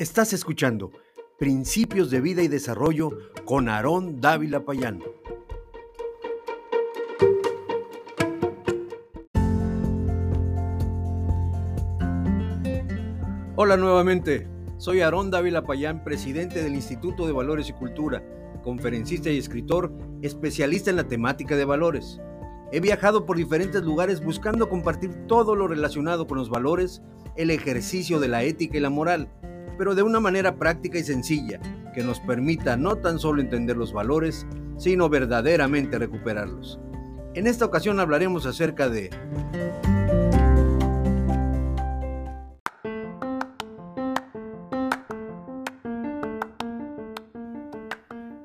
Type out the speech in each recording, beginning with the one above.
Estás escuchando Principios de Vida y Desarrollo con Aarón Dávila Payán. Hola nuevamente, soy Aarón Dávila Payán, presidente del Instituto de Valores y Cultura, conferencista y escritor, especialista en la temática de valores. He viajado por diferentes lugares buscando compartir todo lo relacionado con los valores, el ejercicio de la ética y la moral pero de una manera práctica y sencilla, que nos permita no tan solo entender los valores, sino verdaderamente recuperarlos. En esta ocasión hablaremos acerca de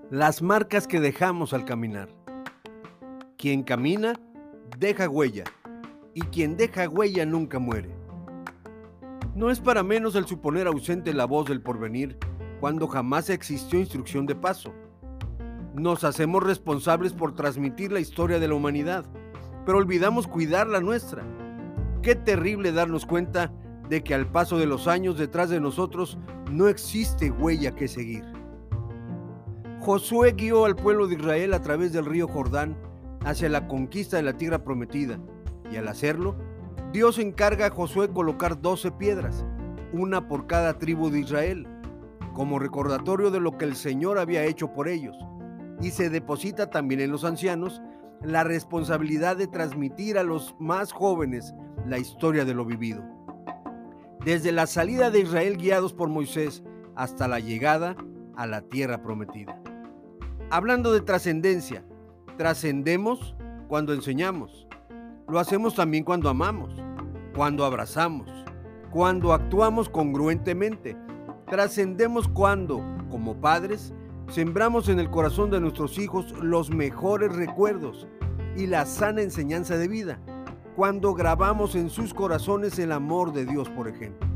las marcas que dejamos al caminar. Quien camina, deja huella, y quien deja huella nunca muere. No es para menos el suponer ausente la voz del porvenir cuando jamás existió instrucción de paso. Nos hacemos responsables por transmitir la historia de la humanidad, pero olvidamos cuidar la nuestra. Qué terrible darnos cuenta de que al paso de los años detrás de nosotros no existe huella que seguir. Josué guió al pueblo de Israel a través del río Jordán hacia la conquista de la tierra prometida, y al hacerlo, Dios encarga a Josué colocar doce piedras, una por cada tribu de Israel, como recordatorio de lo que el Señor había hecho por ellos, y se deposita también en los ancianos la responsabilidad de transmitir a los más jóvenes la historia de lo vivido. Desde la salida de Israel guiados por Moisés hasta la llegada a la tierra prometida. Hablando de trascendencia, trascendemos cuando enseñamos. Lo hacemos también cuando amamos cuando abrazamos, cuando actuamos congruentemente. Trascendemos cuando, como padres, sembramos en el corazón de nuestros hijos los mejores recuerdos y la sana enseñanza de vida, cuando grabamos en sus corazones el amor de Dios, por ejemplo.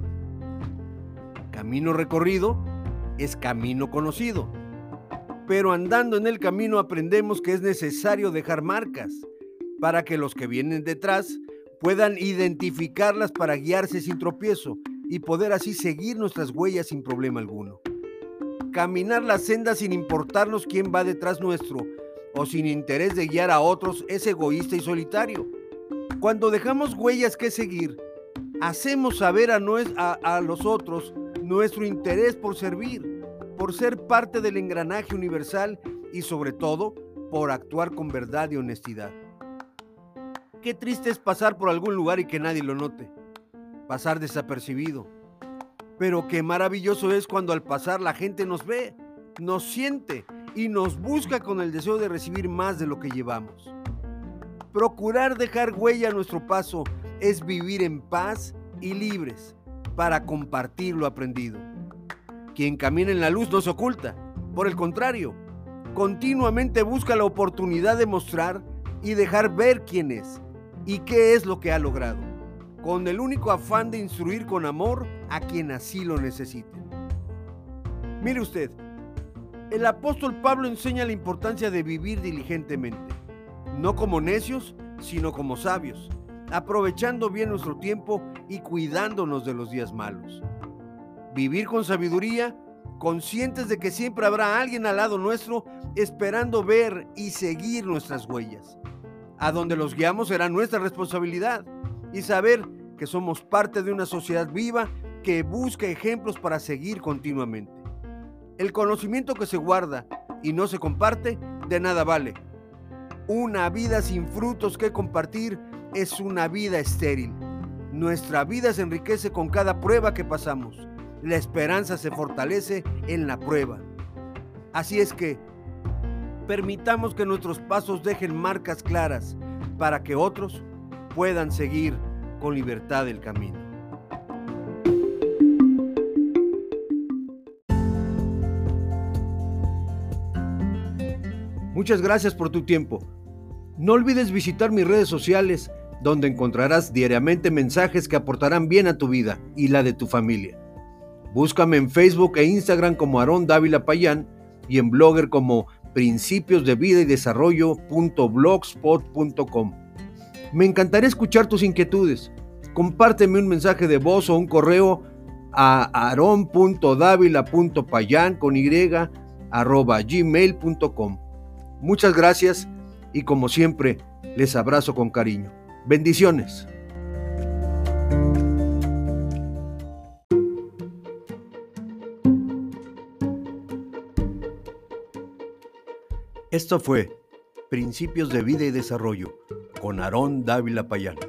Camino recorrido es camino conocido, pero andando en el camino aprendemos que es necesario dejar marcas para que los que vienen detrás puedan identificarlas para guiarse sin tropiezo y poder así seguir nuestras huellas sin problema alguno. Caminar la senda sin importarnos quién va detrás nuestro o sin interés de guiar a otros es egoísta y solitario. Cuando dejamos huellas que seguir, hacemos saber a, a, los otros nuestro interés por servir, por ser parte del engranaje universal y sobre todo por actuar con verdad y honestidad. Qué triste es pasar por algún lugar y que nadie lo note, pasar desapercibido. Pero qué maravilloso es cuando al pasar la gente nos ve, nos siente y nos busca con el deseo de recibir más de lo que llevamos. Procurar dejar huella a nuestro paso es vivir en paz y libres para compartir lo aprendido. Quien camina en la luz no se oculta, por el contrario, continuamente busca la oportunidad de mostrar y dejar ver quién es ¿Y qué es lo que ha logrado? Con el único afán de instruir con amor a quien así lo necesite. Mire usted, el apóstol Pablo enseña la importancia de vivir diligentemente, no como necios, sino como sabios, aprovechando bien nuestro tiempo y cuidándonos de los días malos. Vivir con sabiduría, conscientes de que siempre habrá alguien al lado nuestro esperando ver y seguir nuestras huellas a donde los guiamos será nuestra responsabilidad y saber que somos parte de una sociedad viva que busca ejemplos para seguir continuamente. El conocimiento que se guarda y no se comparte de nada vale. Una vida sin frutos que compartir es una vida estéril. Nuestra vida se enriquece con cada prueba que pasamos. La esperanza se fortalece en la prueba. Así es que Permitamos que nuestros pasos dejen marcas claras para que otros puedan seguir con libertad el camino. Muchas gracias por tu tiempo. No olvides visitar mis redes sociales donde encontrarás diariamente mensajes que aportarán bien a tu vida y la de tu familia. Búscame en Facebook e Instagram como Aarón Dávila Payán y en Blogger como principios de vida y desarrollo.blogspot.com. Me encantaría escuchar tus inquietudes. Compárteme un mensaje de voz o un correo a aron.davila.payan con. Muchas gracias y como siempre les abrazo con cariño. Bendiciones. Esto fue Principios de Vida y Desarrollo con Aarón Dávila Payán.